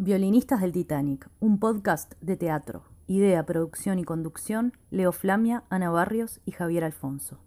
Violinistas del Titanic, un podcast de teatro. Idea, producción y conducción, Leo Flamia, Ana Barrios y Javier Alfonso.